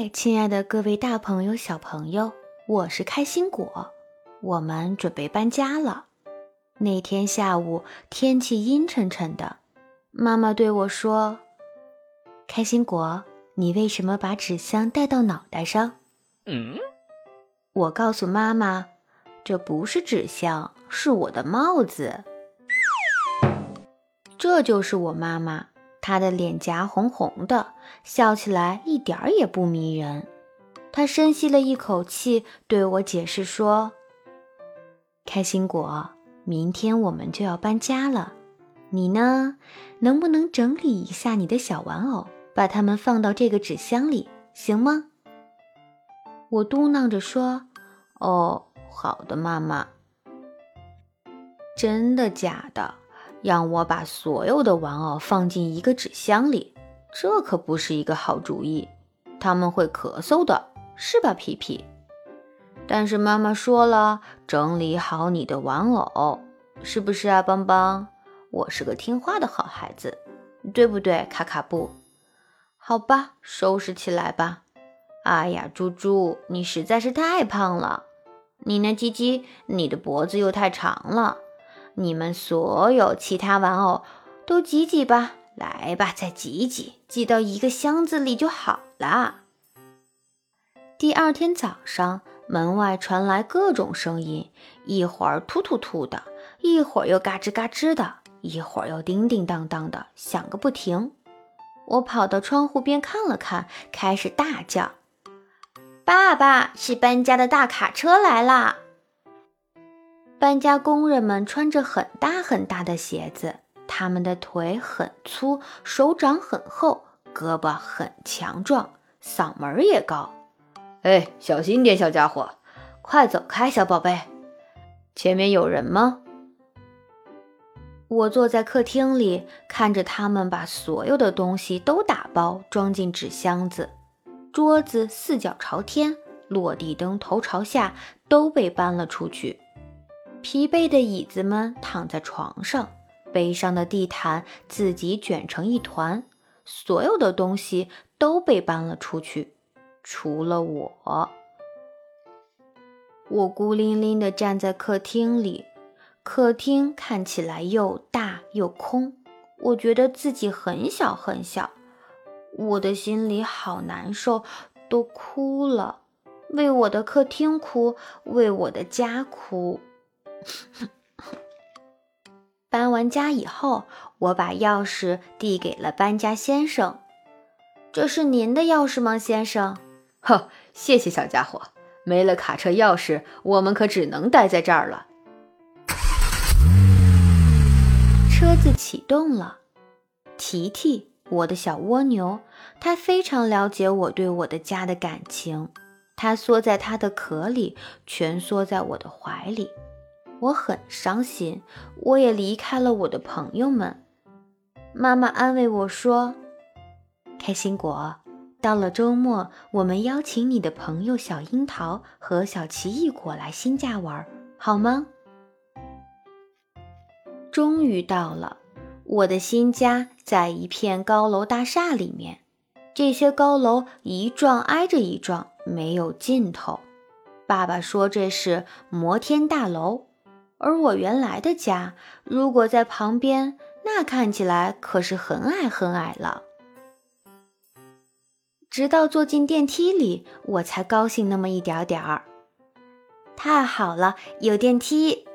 嗨，亲爱的各位大朋友、小朋友，我是开心果。我们准备搬家了。那天下午天气阴沉沉的，妈妈对我说：“开心果，你为什么把纸箱带到脑袋上？”嗯，我告诉妈妈：“这不是纸箱，是我的帽子。”这就是我妈妈。他的脸颊红红的，笑起来一点儿也不迷人。他深吸了一口气，对我解释说：“开心果，明天我们就要搬家了，你呢，能不能整理一下你的小玩偶，把它们放到这个纸箱里，行吗？”我嘟囔着说：“哦，好的，妈妈。”真的假的？让我把所有的玩偶放进一个纸箱里，这可不是一个好主意。他们会咳嗽的，是吧，皮皮？但是妈妈说了，整理好你的玩偶，是不是啊，邦邦？我是个听话的好孩子，对不对，卡卡布？好吧，收拾起来吧。哎呀，猪猪，你实在是太胖了。你呢，鸡鸡？你的脖子又太长了。你们所有其他玩偶都挤挤吧，来吧，再挤挤，挤到一个箱子里就好了。第二天早上，门外传来各种声音，一会儿突突突的，一会儿又嘎吱嘎吱的，一会儿又叮叮当当的，响个不停。我跑到窗户边看了看，开始大叫：“爸爸，是搬家的大卡车来啦！”搬家工人们穿着很大很大的鞋子，他们的腿很粗，手掌很厚，胳膊很强壮，嗓门也高。哎，小心点，小家伙！快走开，小宝贝！前面有人吗？我坐在客厅里，看着他们把所有的东西都打包装进纸箱子，桌子四脚朝天，落地灯头朝下，都被搬了出去。疲惫的椅子们躺在床上，悲伤的地毯自己卷成一团，所有的东西都被搬了出去，除了我。我孤零零地站在客厅里，客厅看起来又大又空，我觉得自己很小很小，我的心里好难受，都哭了，为我的客厅哭，为我的家哭。搬完家以后，我把钥匙递给了搬家先生。这是您的钥匙吗，先生？呵，谢谢小家伙。没了卡车钥匙，我们可只能待在这儿了。车子启动了。提提，我的小蜗牛，它非常了解我对我的家的感情。它缩在它的壳里，蜷缩在我的怀里。我很伤心，我也离开了我的朋友们。妈妈安慰我说：“开心果，到了周末，我们邀请你的朋友小樱桃和小奇异果来新家玩，好吗？”终于到了，我的新家在一片高楼大厦里面，这些高楼一幢挨着一幢，没有尽头。爸爸说这是摩天大楼。而我原来的家，如果在旁边，那看起来可是很矮很矮了。直到坐进电梯里，我才高兴那么一点点儿。太好了，有电梯！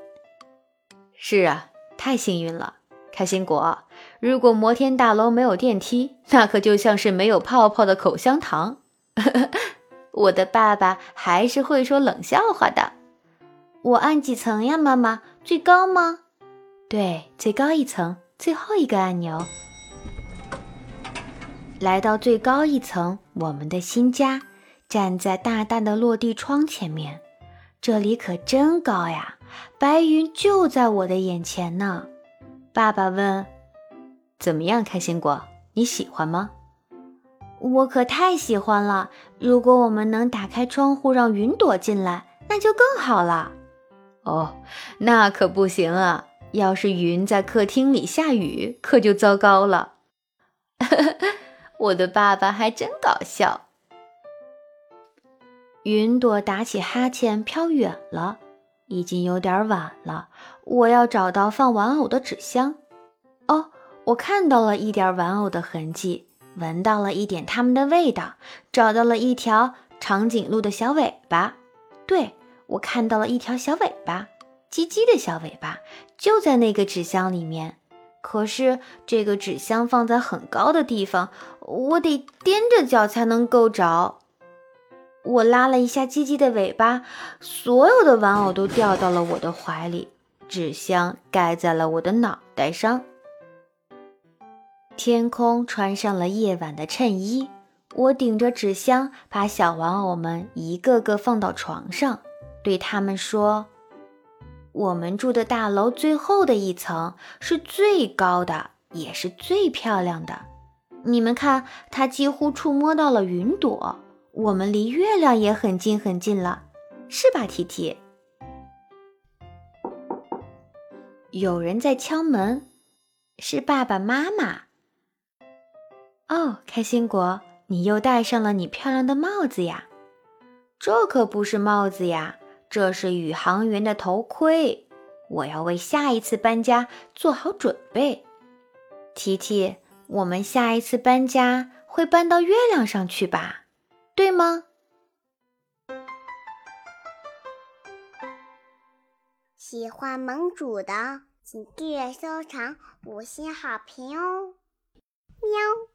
是啊，太幸运了，开心果。如果摩天大楼没有电梯，那可就像是没有泡泡的口香糖。我的爸爸还是会说冷笑话的。我按几层呀，妈妈？最高吗？对，最高一层，最后一个按钮。来到最高一层，我们的新家，站在大大的落地窗前面，这里可真高呀！白云就在我的眼前呢。爸爸问：“怎么样，开心果？你喜欢吗？”我可太喜欢了！如果我们能打开窗户，让云朵进来，那就更好了。哦，那可不行啊！要是云在客厅里下雨，可就糟糕了。我的爸爸还真搞笑。云朵打起哈欠飘远了，已经有点晚了。我要找到放玩偶的纸箱。哦，我看到了一点玩偶的痕迹，闻到了一点它们的味道，找到了一条长颈鹿的小尾巴。对，我看到了一条小尾巴，叽叽的小尾巴，就在那个纸箱里面。可是这个纸箱放在很高的地方，我得踮着脚才能够着。我拉了一下鸡鸡的尾巴，所有的玩偶都掉到了我的怀里，纸箱盖在了我的脑袋上。天空穿上了夜晚的衬衣，我顶着纸箱，把小玩偶们一个个放到床上，对他们说。我们住的大楼最后的一层是最高的，也是最漂亮的。你们看，它几乎触摸到了云朵。我们离月亮也很近很近了，是吧，提提？有人在敲门，是爸爸妈妈。哦，开心果，你又戴上了你漂亮的帽子呀！这可不是帽子呀。这是宇航员的头盔，我要为下一次搬家做好准备。提提，我们下一次搬家会搬到月亮上去吧？对吗？喜欢盟主的，请订阅、收藏、五星好评哦！喵。